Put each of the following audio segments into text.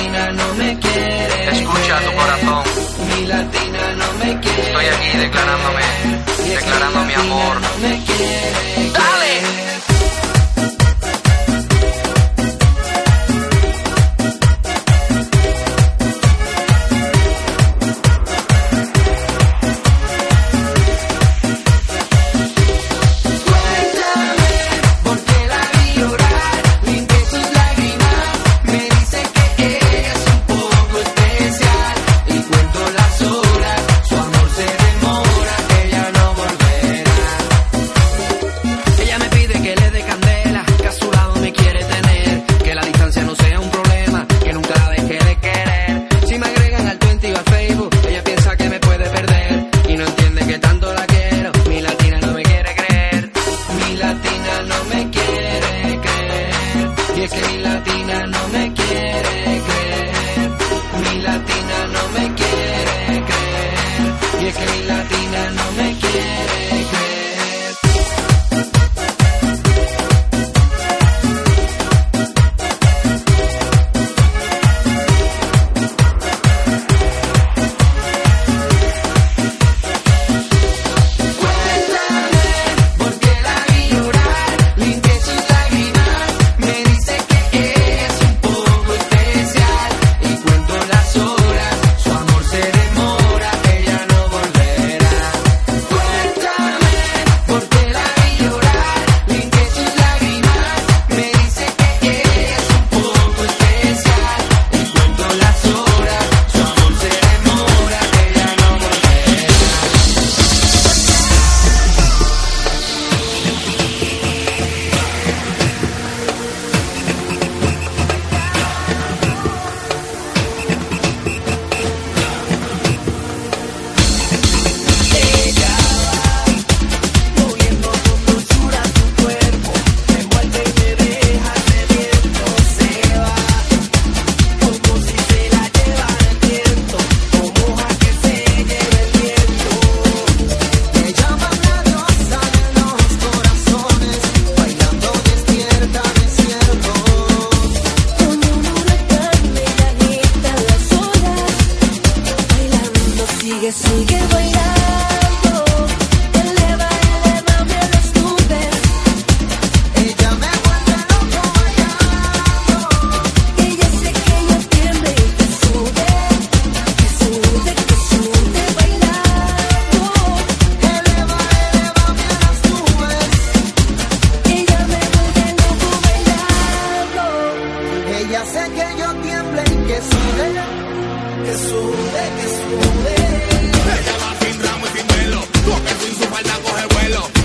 latina no me quiere. Escucha tu corazón. Mi latina no me quiere. Estoy aquí declarándome, declarando mi amor. No me quiere. Dale. Hello.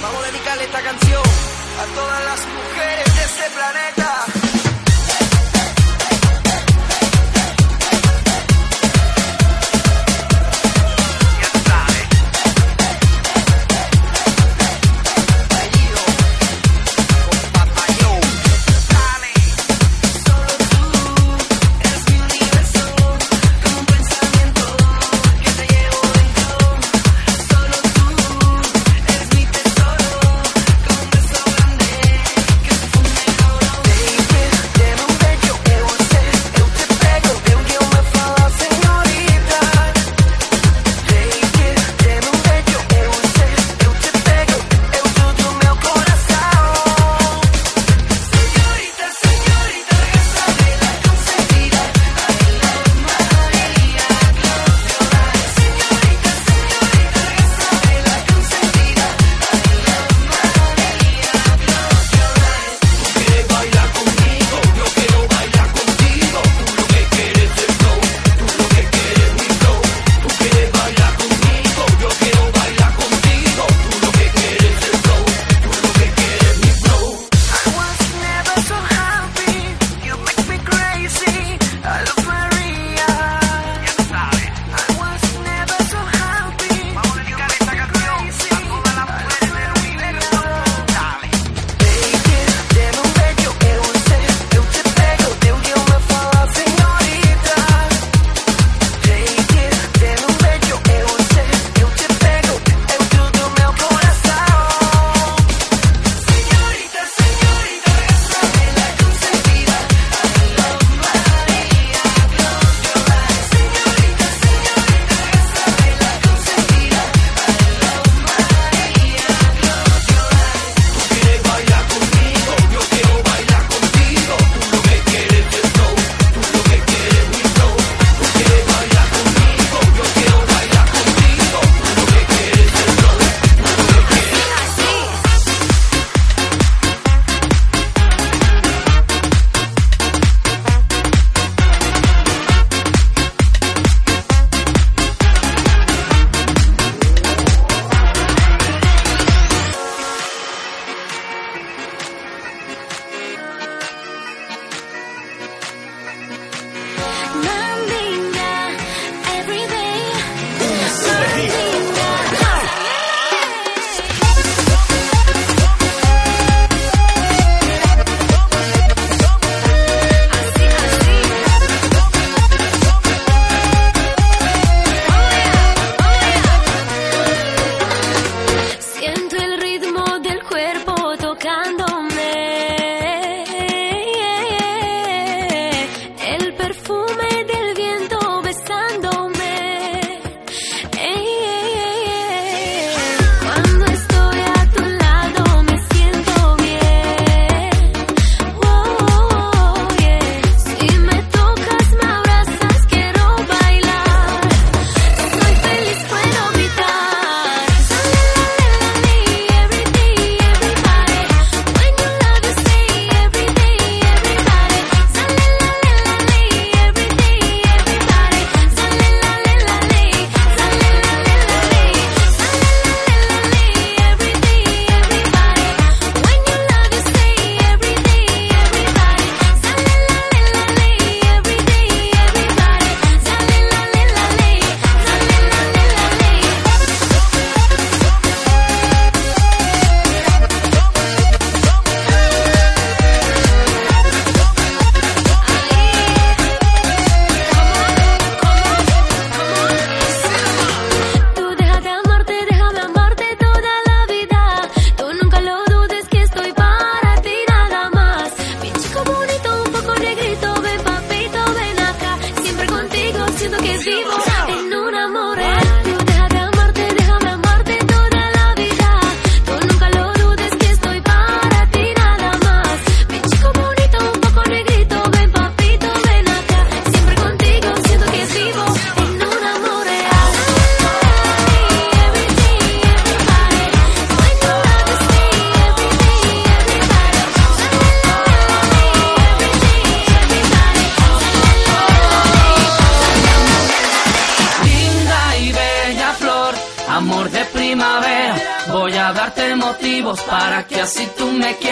Vamos a dedicarle esta canción a todas las mujeres de este planeta. para que así tú me quieras.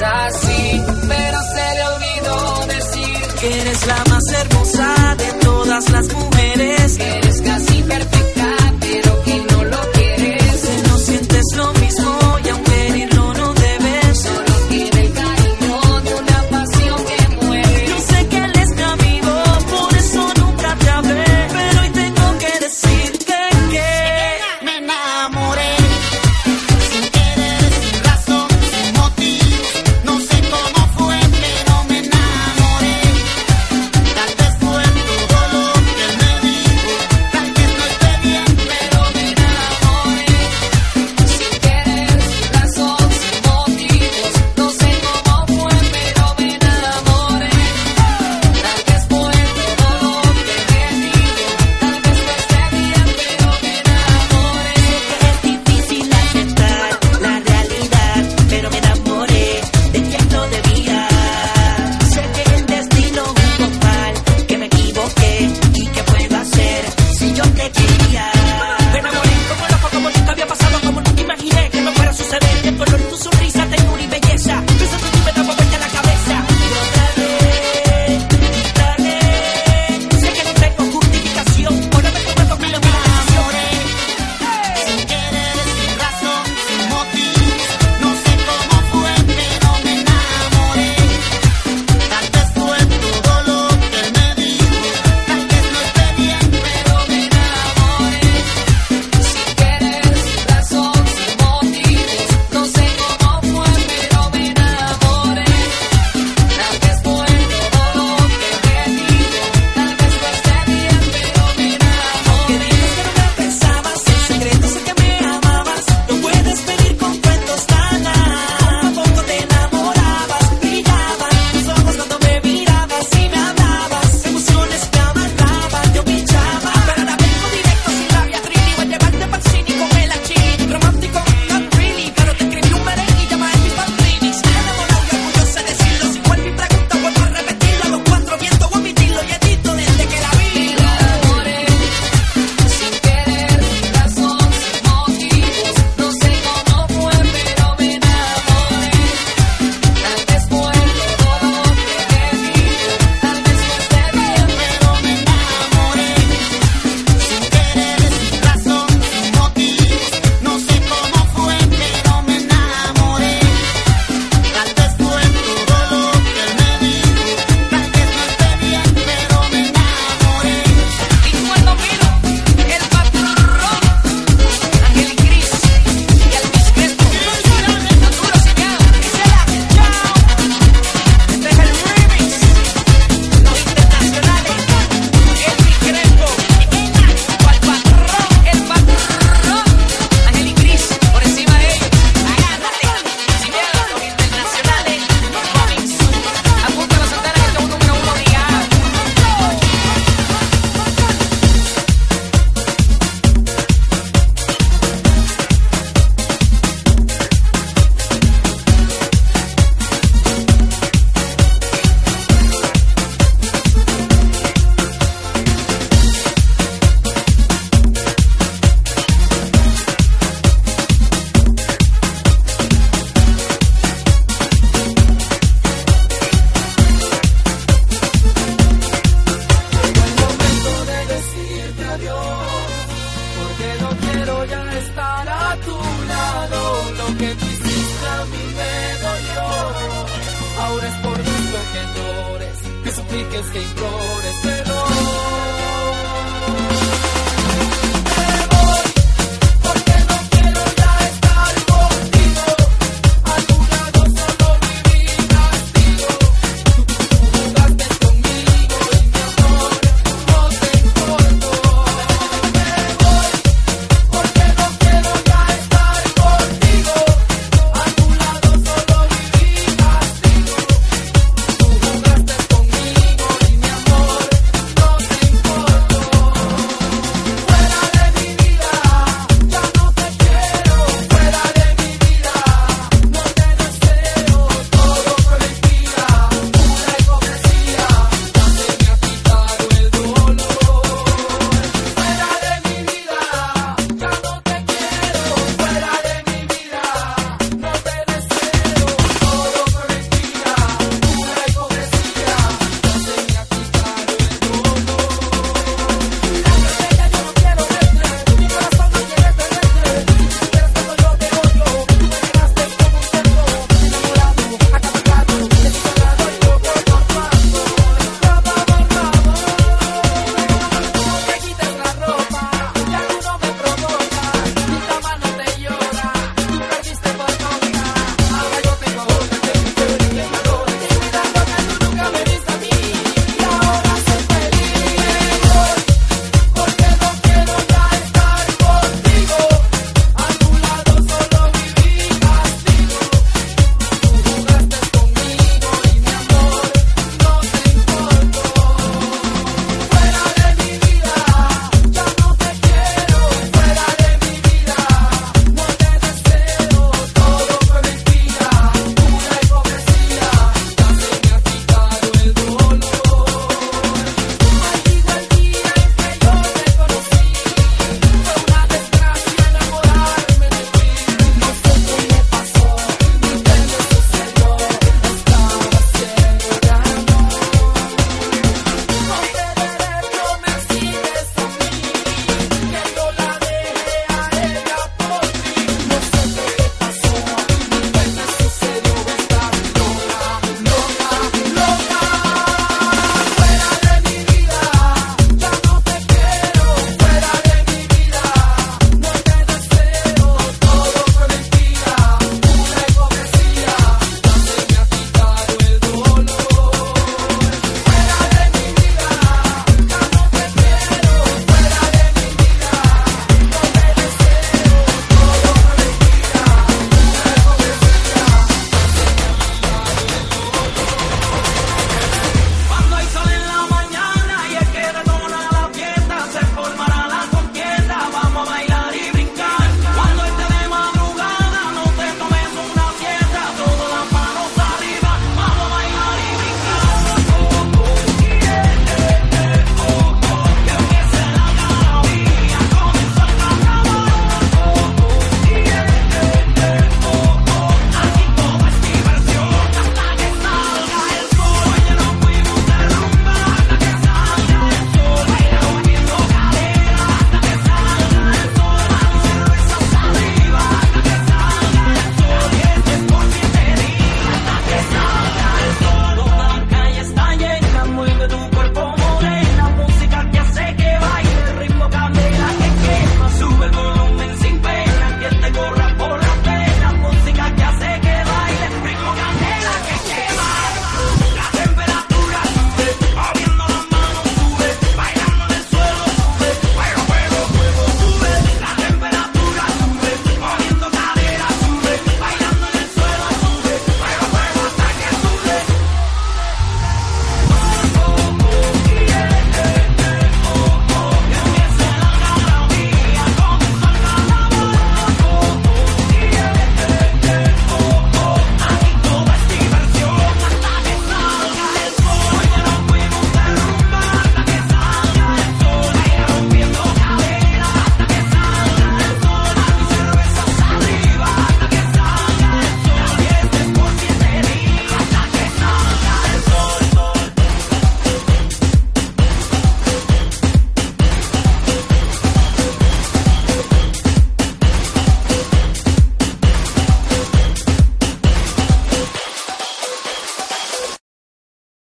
I see.